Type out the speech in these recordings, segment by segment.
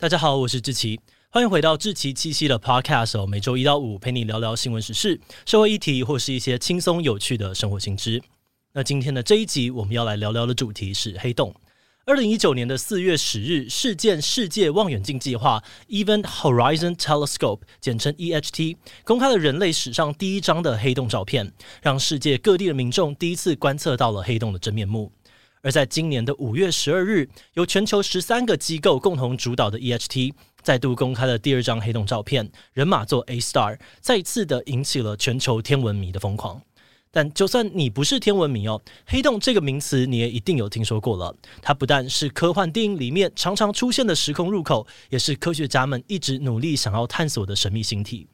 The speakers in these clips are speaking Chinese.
大家好，我是志奇，欢迎回到志奇七夕的 Podcast 哦。每周一到五陪你聊聊新闻时事、社会议题，或是一些轻松有趣的生活新知。那今天的这一集，我们要来聊聊的主题是黑洞。二零一九年的四月十日，事件世界望远镜计划 （Event Horizon Telescope） 简称 EHT，公开了人类史上第一张的黑洞照片，让世界各地的民众第一次观测到了黑洞的真面目。而在今年的五月十二日，由全球十三个机构共同主导的 EHT 再度公开了第二张黑洞照片，人马座 A Star，再次的引起了全球天文迷的疯狂。但就算你不是天文迷哦，黑洞这个名词你也一定有听说过了。它不但是科幻电影里面常常出现的时空入口，也是科学家们一直努力想要探索的神秘星体。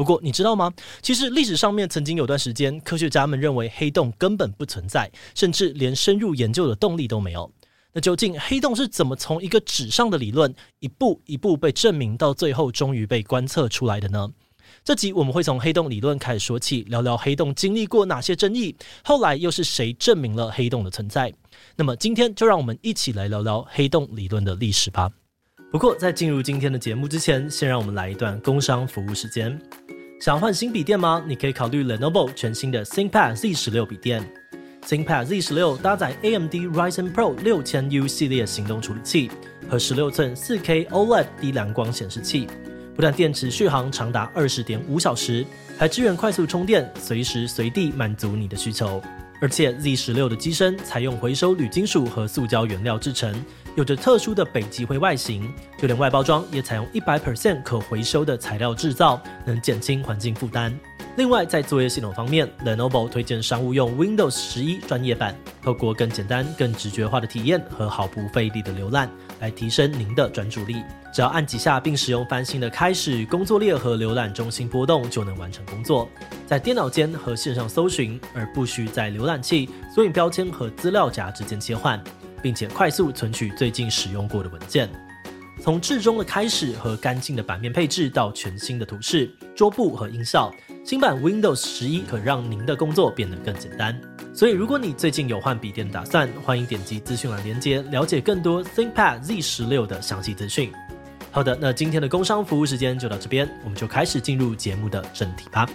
不过你知道吗？其实历史上面曾经有段时间，科学家们认为黑洞根本不存在，甚至连深入研究的动力都没有。那究竟黑洞是怎么从一个纸上的理论，一步一步被证明，到最后终于被观测出来的呢？这集我们会从黑洞理论开始说起，聊聊黑洞经历过哪些争议，后来又是谁证明了黑洞的存在？那么今天就让我们一起来聊聊黑洞理论的历史吧。不过，在进入今天的节目之前，先让我们来一段工商服务时间。想换新笔电吗？你可以考虑 Lenovo 全新的 ThinkPad Z16 笔电。ThinkPad Z16 搭载 AMD Ryzen Pro 6000U 系列行动处理器和16寸 4K OLED 低蓝光显示器，不但电池续航长达二十点五小时，还支援快速充电，随时随地满足你的需求。而且 Z16 的机身采用回收铝金属和塑胶原料制成。有着特殊的北极灰外形，就连外包装也采用一百 percent 可回收的材料制造，能减轻环境负担。另外，在作业系统方面，Lenovo 推荐商务用 Windows 十一专业版，透过更简单、更直觉化的体验和毫不费力的浏览，来提升您的专注力。只要按几下，并使用翻新的开始、工作列和浏览中心波动，就能完成工作。在电脑间和线上搜寻，而不需在浏览器、索引标签和资料夹之间切换。并且快速存取最近使用过的文件，从至中的开始和干净的版面配置到全新的图示、桌布和音效，新版 Windows 十一可让您的工作变得更简单。所以，如果你最近有换笔电的打算，欢迎点击资讯栏连接，了解更多 ThinkPad Z 十六的详细资讯。好的，那今天的工商服务时间就到这边，我们就开始进入节目的正题吧。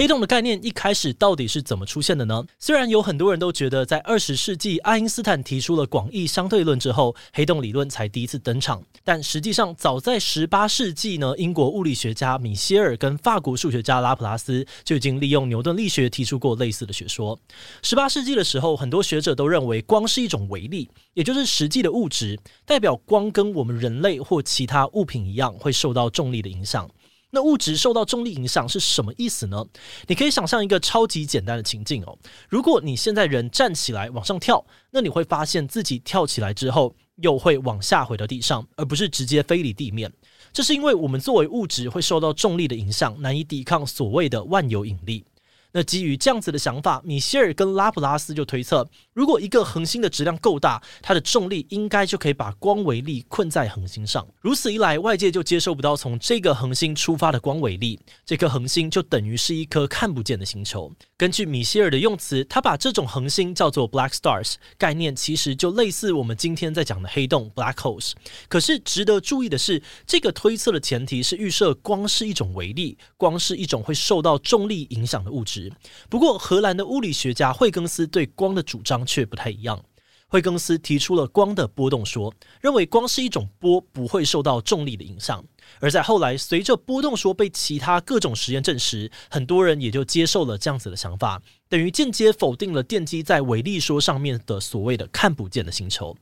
黑洞的概念一开始到底是怎么出现的呢？虽然有很多人都觉得，在二十世纪爱因斯坦提出了广义相对论之后，黑洞理论才第一次登场，但实际上早在十八世纪呢，英国物理学家米歇尔跟法国数学家拉普拉斯就已经利用牛顿力学提出过类似的学说。十八世纪的时候，很多学者都认为光是一种微粒，也就是实际的物质，代表光跟我们人类或其他物品一样，会受到重力的影响。那物质受到重力影响是什么意思呢？你可以想象一个超级简单的情境哦。如果你现在人站起来往上跳，那你会发现自己跳起来之后又会往下回到地上，而不是直接飞离地面。这是因为我们作为物质会受到重力的影响，难以抵抗所谓的万有引力。那基于这样子的想法，米歇尔跟拉普拉斯就推测，如果一个恒星的质量够大，它的重力应该就可以把光微粒困在恒星上。如此一来，外界就接受不到从这个恒星出发的光微粒，这颗恒星就等于是一颗看不见的星球。根据米歇尔的用词，他把这种恒星叫做 black stars，概念其实就类似我们今天在讲的黑洞 black holes。可是值得注意的是，这个推测的前提是预设光是一种微粒，光是一种会受到重力影响的物质。不过，荷兰的物理学家惠更斯对光的主张却不太一样。惠更斯提出了光的波动说，认为光是一种波，不会受到重力的影响。而在后来，随着波动说被其他各种实验证实，很多人也就接受了这样子的想法，等于间接否定了电机在微粒说上面的所谓的看不见的星球。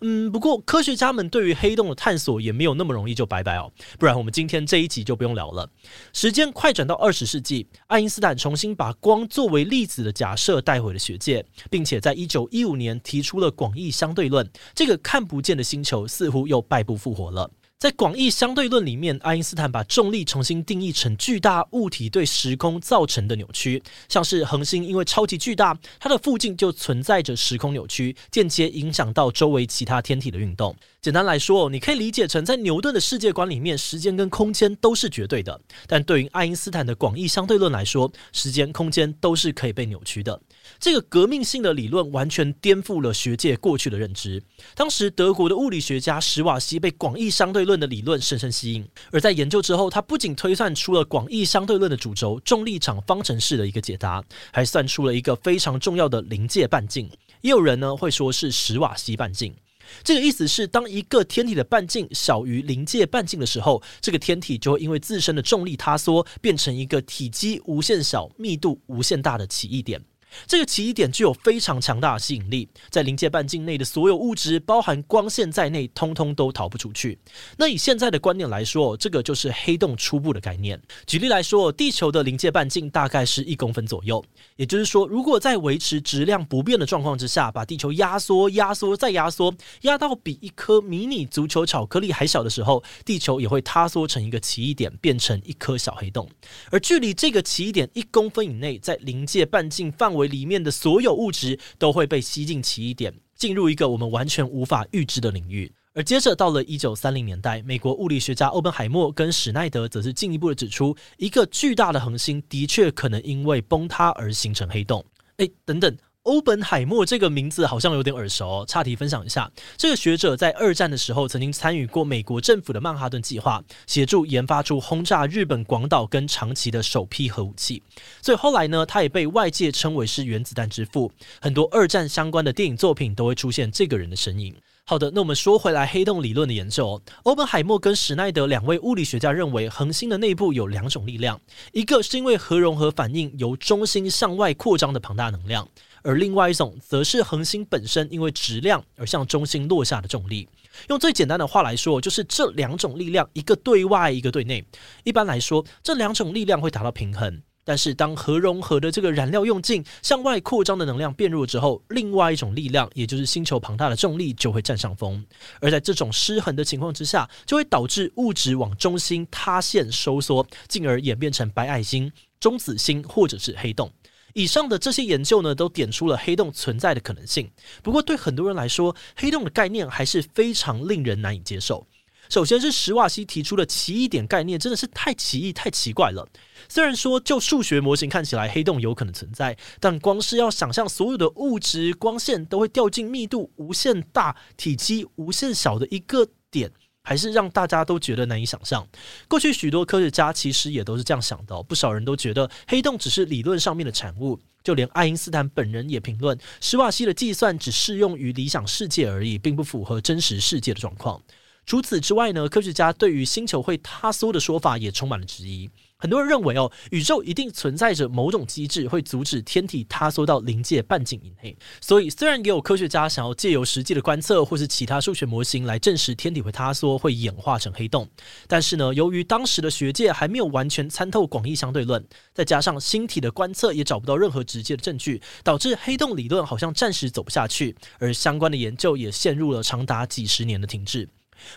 嗯，不过科学家们对于黑洞的探索也没有那么容易就拜拜哦，不然我们今天这一集就不用聊了。时间快转到二十世纪，爱因斯坦重新把光作为粒子的假设带回了学界，并且在一九一五年提出了广义相对论，这个看不见的星球似乎又败不复活了。在广义相对论里面，爱因斯坦把重力重新定义成巨大物体对时空造成的扭曲，像是恒星因为超级巨大，它的附近就存在着时空扭曲，间接影响到周围其他天体的运动。简单来说，你可以理解成在牛顿的世界观里面，时间跟空间都是绝对的；但对于爱因斯坦的广义相对论来说，时间、空间都是可以被扭曲的。这个革命性的理论完全颠覆了学界过去的认知。当时，德国的物理学家史瓦西被广义相对论的理论深深吸引，而在研究之后，他不仅推算出了广义相对论的主轴重力场方程式的一个解答，还算出了一个非常重要的临界半径。也有人呢会说是史瓦西半径。这个意思是，当一个天体的半径小于临界半径的时候，这个天体就会因为自身的重力塌缩，变成一个体积无限小、密度无限大的奇异点。这个奇异点具有非常强大的吸引力，在临界半径内的所有物质，包含光线在内，通通都逃不出去。那以现在的观点来说，这个就是黑洞初步的概念。举例来说，地球的临界半径大概是一公分左右，也就是说，如果在维持质量不变的状况之下，把地球压缩、压缩再压缩，压到比一颗迷你足球巧克力还小的时候，地球也会塌缩成一个奇异点，变成一颗小黑洞。而距离这个奇异点一公分以内，在临界半径范围里面的所有物质都会被吸进奇异点，进入一个我们完全无法预知的领域。而接着到了一九三零年代，美国物理学家欧本海默跟史奈德则是进一步的指出，一个巨大的恒星的确可能因为崩塌而形成黑洞。诶，等等。欧本海默这个名字好像有点耳熟哦。岔题分享一下，这个学者在二战的时候曾经参与过美国政府的曼哈顿计划，协助研发出轰炸日本广岛跟长崎的首批核武器。所以后来呢，他也被外界称为是原子弹之父。很多二战相关的电影作品都会出现这个人的身影。好的，那我们说回来，黑洞理论的研究，欧本海默跟史奈德两位物理学家认为，恒星的内部有两种力量，一个是因为核融合反应由中心向外扩张的庞大能量。而另外一种，则是恒星本身因为质量而向中心落下的重力。用最简单的话来说，就是这两种力量，一个对外，一个对内。一般来说，这两种力量会达到平衡。但是，当核融合的这个燃料用尽，向外扩张的能量变弱之后，另外一种力量，也就是星球庞大的重力，就会占上风。而在这种失衡的情况之下，就会导致物质往中心塌陷收缩，进而演变成白矮星、中子星或者是黑洞。以上的这些研究呢，都点出了黑洞存在的可能性。不过，对很多人来说，黑洞的概念还是非常令人难以接受。首先是史瓦西提出的奇异点概念，真的是太奇异、太奇怪了。虽然说就数学模型看起来黑洞有可能存在，但光是要想象所有的物质、光线都会掉进密度无限大、体积无限小的一个点。还是让大家都觉得难以想象。过去许多科学家其实也都是这样想的，不少人都觉得黑洞只是理论上面的产物，就连爱因斯坦本人也评论，史瓦西的计算只适用于理想世界而已，并不符合真实世界的状况。除此之外呢，科学家对于星球会塌缩的说法也充满了质疑。很多人认为哦，宇宙一定存在着某种机制，会阻止天体塌缩到临界半径以内。所以，虽然也有科学家想要借由实际的观测或是其他数学模型来证实天体会塌缩，会演化成黑洞，但是呢，由于当时的学界还没有完全参透广义相对论，再加上星体的观测也找不到任何直接的证据，导致黑洞理论好像暂时走不下去，而相关的研究也陷入了长达几十年的停滞。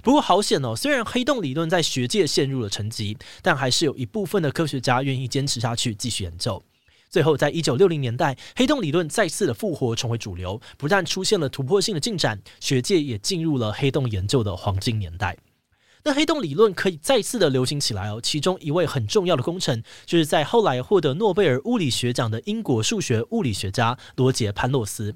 不过好险哦，虽然黑洞理论在学界陷入了沉寂，但还是有一部分的科学家愿意坚持下去继续研究。最后，在一九六零年代，黑洞理论再次的复活，成为主流，不但出现了突破性的进展，学界也进入了黑洞研究的黄金年代。那黑洞理论可以再次的流行起来哦，其中一位很重要的功臣，就是在后来获得诺贝尔物理学奖的英国数学物理学家罗杰·潘诺斯。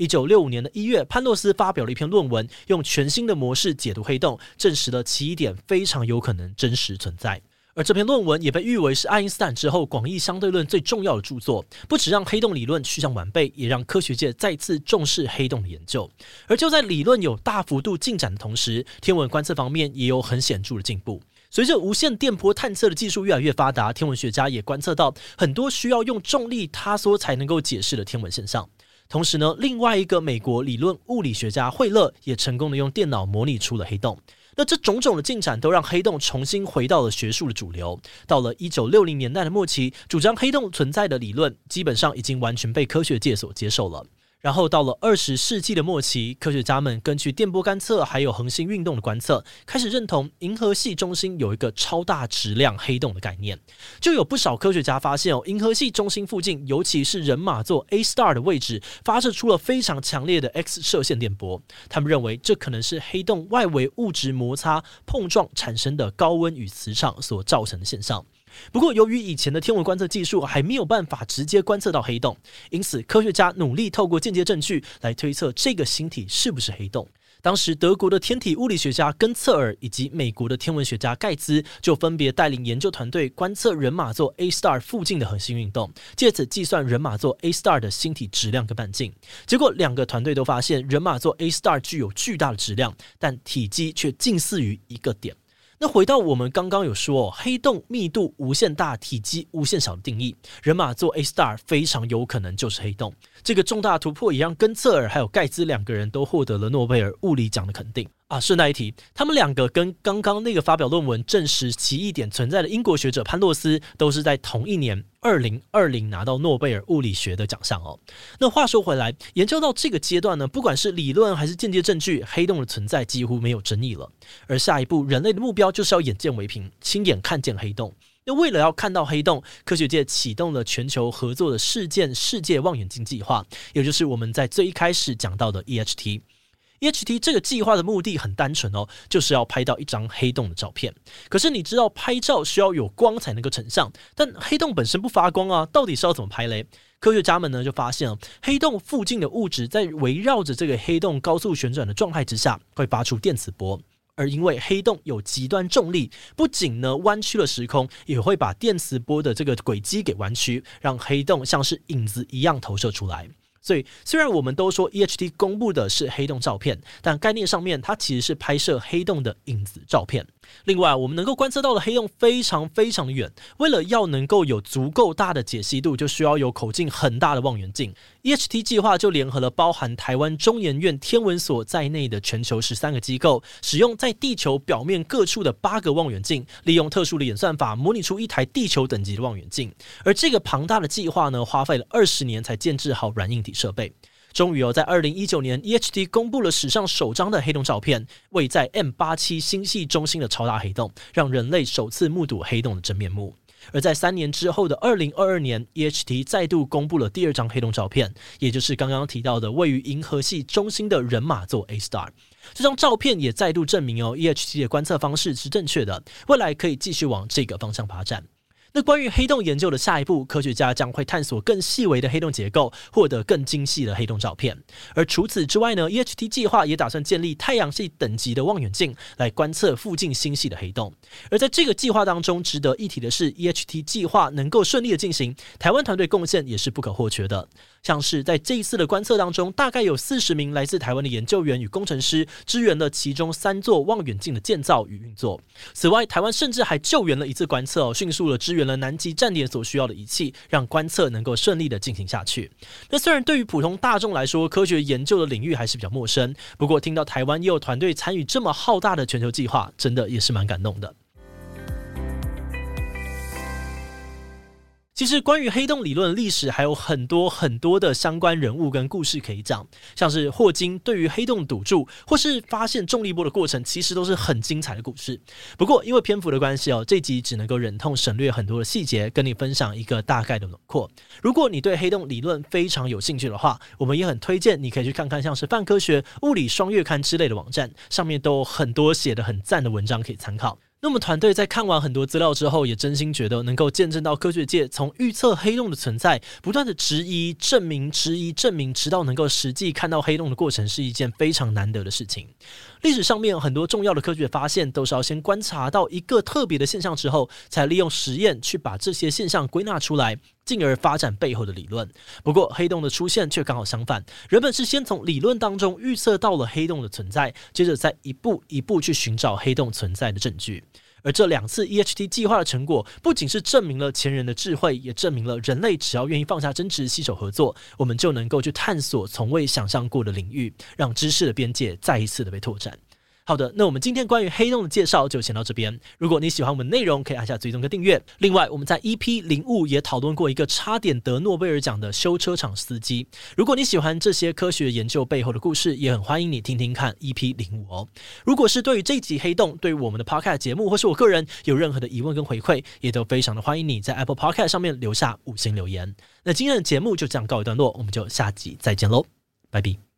一九六五年的一月，潘诺斯发表了一篇论文，用全新的模式解读黑洞，证实了奇异点非常有可能真实存在。而这篇论文也被誉为是爱因斯坦之后广义相对论最重要的著作，不只让黑洞理论趋向完备，也让科学界再次重视黑洞的研究。而就在理论有大幅度进展的同时，天文观测方面也有很显著的进步。随着无线电波探测的技术越来越发达，天文学家也观测到很多需要用重力塌缩才能够解释的天文现象。同时呢，另外一个美国理论物理学家惠勒也成功的用电脑模拟出了黑洞。那这种种的进展都让黑洞重新回到了学术的主流。到了一九六零年代的末期，主张黑洞存在的理论基本上已经完全被科学界所接受了。然后到了二十世纪的末期，科学家们根据电波观测还有恒星运动的观测，开始认同银河系中心有一个超大质量黑洞的概念。就有不少科学家发现哦，银河系中心附近，尤其是人马座 A star 的位置，发射出了非常强烈的 X 射线电波。他们认为这可能是黑洞外围物质摩擦碰撞产生的高温与磁场所造成的现象。不过，由于以前的天文观测技术还没有办法直接观测到黑洞，因此科学家努力透过间接证据来推测这个星体是不是黑洞。当时，德国的天体物理学家根策尔以及美国的天文学家盖兹就分别带领研究团队观测人马座 A star 附近的恒星运动，借此计算人马座 A star 的星体质量跟半径。结果，两个团队都发现人马座 A star 具有巨大的质量，但体积却近似于一个点。那回到我们刚刚有说，黑洞密度无限大、体积无限小的定义，人马座 A star 非常有可能就是黑洞。这个重大突破也让根策尔还有盖兹两个人都获得了诺贝尔物理奖的肯定。啊，顺带一提，他们两个跟刚刚那个发表论文证实奇异点存在的英国学者潘洛斯，都是在同一年二零二零拿到诺贝尔物理学的奖项哦。那话说回来，研究到这个阶段呢，不管是理论还是间接证据，黑洞的存在几乎没有争议了。而下一步，人类的目标就是要眼见为凭，亲眼看见黑洞。那为了要看到黑洞，科学界启动了全球合作的事件世界望远镜计划，也就是我们在最一开始讲到的 EHT。EHT 这个计划的目的很单纯哦，就是要拍到一张黑洞的照片。可是你知道拍照需要有光才能够成像，但黑洞本身不发光啊，到底是要怎么拍嘞？科学家们呢就发现，黑洞附近的物质在围绕着这个黑洞高速旋转的状态之下，会发出电磁波。而因为黑洞有极端重力，不仅呢弯曲了时空，也会把电磁波的这个轨迹给弯曲，让黑洞像是影子一样投射出来。所以，虽然我们都说 EHT 公布的是黑洞照片，但概念上面它其实是拍摄黑洞的影子照片。另外，我们能够观测到的黑洞非常非常的远，为了要能够有足够大的解析度，就需要有口径很大的望远镜。EHT 计划就联合了包含台湾中研院天文所在内的全球十三个机构，使用在地球表面各处的八个望远镜，利用特殊的演算法模拟出一台地球等级的望远镜。而这个庞大的计划呢，花费了二十年才建置好软硬体设备。终于哦，在二零一九年，EHT 公布了史上首张的黑洞照片，位在 M 八七星系中心的超大黑洞，让人类首次目睹黑洞的真面目。而在三年之后的二零二二年，EHT 再度公布了第二张黑洞照片，也就是刚刚提到的位于银河系中心的人马座 A star。这张照片也再度证明哦，EHT 的观测方式是正确的，未来可以继续往这个方向发展。那关于黑洞研究的下一步，科学家将会探索更细微的黑洞结构，获得更精细的黑洞照片。而除此之外呢，EHT 计划也打算建立太阳系等级的望远镜来观测附近星系的黑洞。而在这个计划当中，值得一提的是，EHT 计划能够顺利的进行，台湾团队贡献也是不可或缺的。像是在这一次的观测当中，大概有四十名来自台湾的研究员与工程师支援了其中三座望远镜的建造与运作。此外，台湾甚至还救援了一次观测，迅速的支援了南极站点所需要的仪器，让观测能够顺利的进行下去。那虽然对于普通大众来说，科学研究的领域还是比较陌生，不过听到台湾也有团队参与这么浩大的全球计划，真的也是蛮感动的。其实关于黑洞理论历史还有很多很多的相关人物跟故事可以讲，像是霍金对于黑洞赌注，或是发现重力波的过程，其实都是很精彩的故事。不过因为篇幅的关系哦，这集只能够忍痛省略很多的细节，跟你分享一个大概的轮廓。如果你对黑洞理论非常有兴趣的话，我们也很推荐你可以去看看像是泛科学、物理双月刊之类的网站，上面都有很多写的很赞的文章可以参考。那么团队在看完很多资料之后，也真心觉得能够见证到科学界从预测黑洞的存在，不断的质疑、证明、质疑、证明，直到能够实际看到黑洞的过程，是一件非常难得的事情。历史上面有很多重要的科学发现，都是要先观察到一个特别的现象之后，才利用实验去把这些现象归纳出来，进而发展背后的理论。不过黑洞的出现却刚好相反，人们是先从理论当中预测到了黑洞的存在，接着再一步一步去寻找黑洞存在的证据。而这两次 EHT 计划的成果，不仅是证明了前人的智慧，也证明了人类只要愿意放下争执，携手合作，我们就能够去探索从未想象过的领域，让知识的边界再一次的被拓展。好的，那我们今天关于黑洞的介绍就先到这边。如果你喜欢我们内容，可以按下追踪跟订阅。另外，我们在 EP 零五也讨论过一个差点得诺贝尔奖的修车厂司机。如果你喜欢这些科学研究背后的故事，也很欢迎你听听看 EP 零五哦。如果是对于这集黑洞，对于我们的 Podcast 节目或是我个人有任何的疑问跟回馈，也都非常的欢迎你在 Apple Podcast 上面留下五星留言。那今天的节目就这样告一段落，我们就下集再见喽，拜拜。